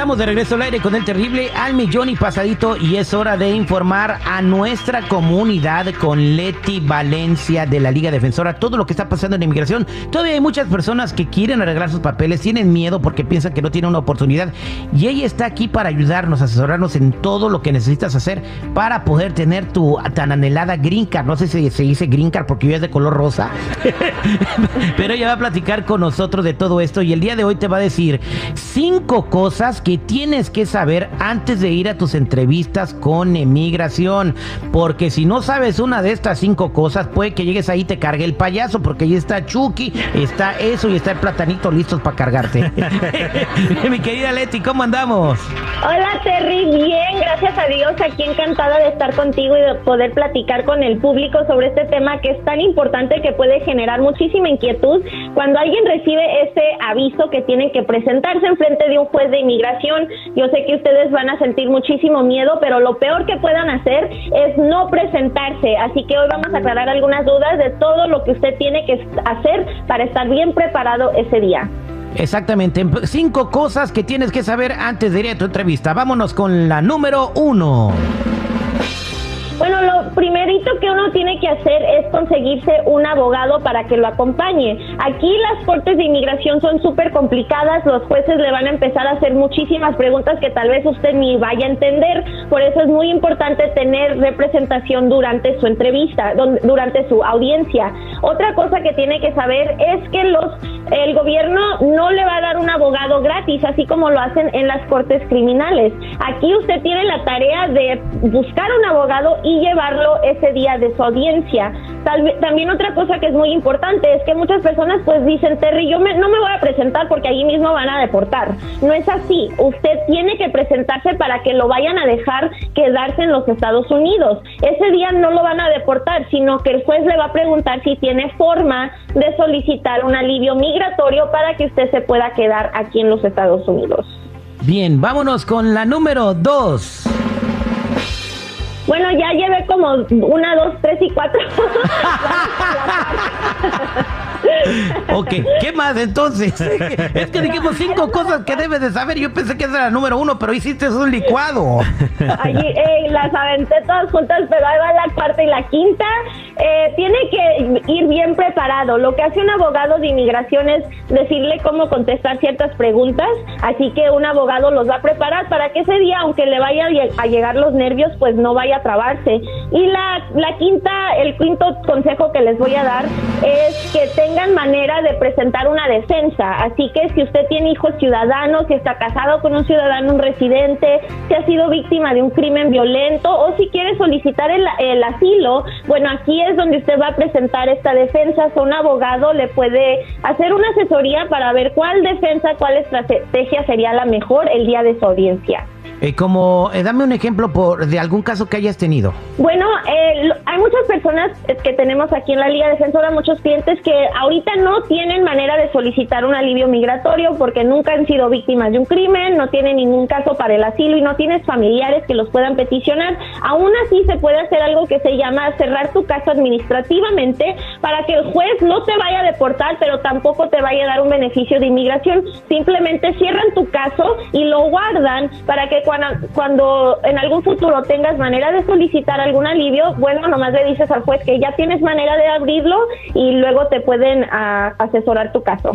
Estamos de regreso al aire con el terrible al millón y pasadito y es hora de informar a nuestra comunidad con Leti Valencia de la Liga Defensora todo lo que está pasando en inmigración. Todavía hay muchas personas que quieren arreglar sus papeles, tienen miedo porque piensan que no tienen una oportunidad y ella está aquí para ayudarnos, asesorarnos en todo lo que necesitas hacer para poder tener tu tan anhelada green card. No sé si se dice green card porque yo es de color rosa, pero ella va a platicar con nosotros de todo esto y el día de hoy te va a decir cinco cosas que tienes que saber antes de ir a tus entrevistas con emigración. Porque si no sabes una de estas cinco cosas, puede que llegues ahí y te cargue el payaso, porque ahí está Chucky, está eso y está el platanito listos para cargarte. Mi querida Leti, ¿cómo andamos? Hola Terry, bien, gracias a Dios, aquí encantada de estar contigo y de poder platicar con el público sobre este tema que es tan importante que puede generar muchísima inquietud cuando alguien recibe ese aviso que tiene que presentarse en frente de un juez de inmigración yo sé que ustedes van a sentir muchísimo miedo, pero lo peor que puedan hacer es no presentarse. Así que hoy vamos a aclarar algunas dudas de todo lo que usted tiene que hacer para estar bien preparado ese día. Exactamente, cinco cosas que tienes que saber antes de ir a tu entrevista. Vámonos con la número uno. Bueno, lo primerito que uno tiene que hacer es conseguirse un abogado para que lo acompañe. Aquí las cortes de inmigración son súper complicadas, los jueces le van a empezar a hacer muchísimas preguntas que tal vez usted ni vaya a entender, por eso es muy importante tener representación durante su entrevista, durante su audiencia. Otra cosa que tiene que saber es que los el gobierno no le va a dar un abogado gratis, así como lo hacen en las cortes criminales. Aquí usted tiene la tarea de buscar un abogado y llevarlo ese día de su audiencia. También otra cosa que es muy importante es que muchas personas pues dicen, Terry, yo no me voy a presentar porque allí mismo van a deportar. No es así. Usted tiene que presentarse para que lo vayan a dejar quedarse en los Estados Unidos. Ese día no lo van a deportar, sino que el juez le va a preguntar si tiene forma de solicitar un alivio migratorio para que usted se pueda quedar aquí en los Estados Unidos. Bien, vámonos con la número dos. Bueno, ya llevé como una, dos, tres y cuatro. ok, ¿qué más entonces? es que dijimos cinco cosas que debes de saber. Yo pensé que esa era la número uno, pero hiciste un licuado. Allí, las aventé todas juntas, pero ahí va la cuarta y la quinta. Eh, tiene que ir bien preparado. Lo que hace un abogado de inmigración es decirle cómo contestar ciertas preguntas. Así que un abogado los va a preparar para que ese día, aunque le vaya a llegar los nervios, pues no vaya a trabarse. Y la, la quinta, el quinto consejo que les voy a dar es que tengan manera de presentar una defensa. Así que si usted tiene hijos ciudadanos, si está casado con un ciudadano, un residente, si ha sido víctima de un crimen violento o si quiere solicitar el, asilo, bueno, aquí es donde usted va a presentar esta defensa. O un abogado le puede hacer una asesoría para ver cuál defensa, cuál estrategia sería la mejor el día de su audiencia. Eh, como, eh, dame un ejemplo por, de algún caso que hayas tenido. Bueno, eh, hay muchas personas que tenemos aquí en la Liga Defensora, muchos clientes que ahorita no tienen manera de solicitar un alivio migratorio porque nunca han sido víctimas de un crimen, no tienen ningún caso para el asilo y no tienes familiares que los puedan peticionar. Aún así se puede hacer algo que se llama cerrar tu caso administrativamente para que el juez no te vaya a deportar, pero tampoco te vaya a dar un beneficio de inmigración. Simplemente cierran tu caso y lo guardan para que cuando, en algún futuro tengas manera de solicitar algún alivio, bueno, nomás le dices al juez que ya tienes manera de abrirlo y luego te pueden ah, asesorar tu caso.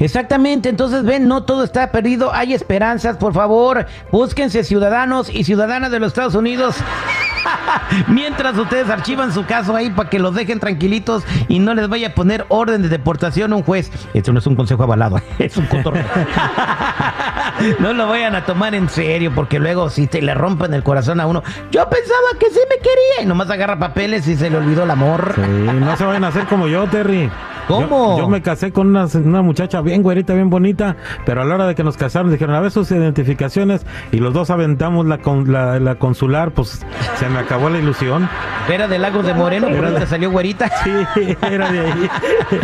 Exactamente, entonces ven, no todo está perdido, hay esperanzas, por favor, búsquense ciudadanos y ciudadanas de los Estados Unidos. Mientras ustedes archivan su caso ahí para que los dejen tranquilitos y no les vaya a poner orden de deportación a un juez. Esto no es un consejo avalado, es un cotorreo. no lo vayan a tomar en serio porque luego si le rompen el corazón a uno, yo pensaba que sí me quería y nomás agarra papeles y se le olvidó el amor. Sí, no se vayan a hacer como yo, Terry. ¿Cómo? Yo, me casé con una, muchacha bien güerita, bien bonita, pero a la hora de que nos casaron dijeron a ver sus identificaciones y los dos aventamos la, la, la consular, pues se me acabó la ilusión. Era de Lagos de Moreno, pero te salió güerita. Sí, era de ahí.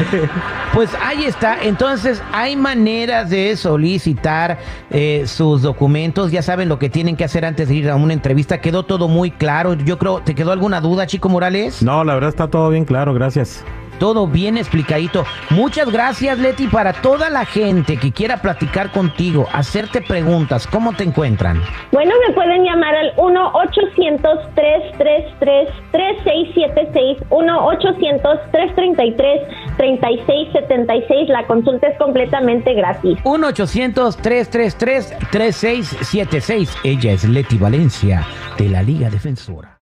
pues ahí está. Entonces, hay maneras de solicitar eh, sus documentos. Ya saben lo que tienen que hacer antes de ir a una entrevista. Quedó todo muy claro. Yo creo, ¿te quedó alguna duda, Chico Morales? No, la verdad está todo bien claro, gracias. Todo bien explicadito. Muchas gracias, Leti, para toda la gente que quiera platicar contigo, hacerte preguntas, ¿cómo te encuentran? Bueno, me pueden llamar al 1-800-333-3676, 1-800-333-3676. La consulta es completamente gratis. 1-800-333-3676. Ella es Leti Valencia de la Liga Defensora.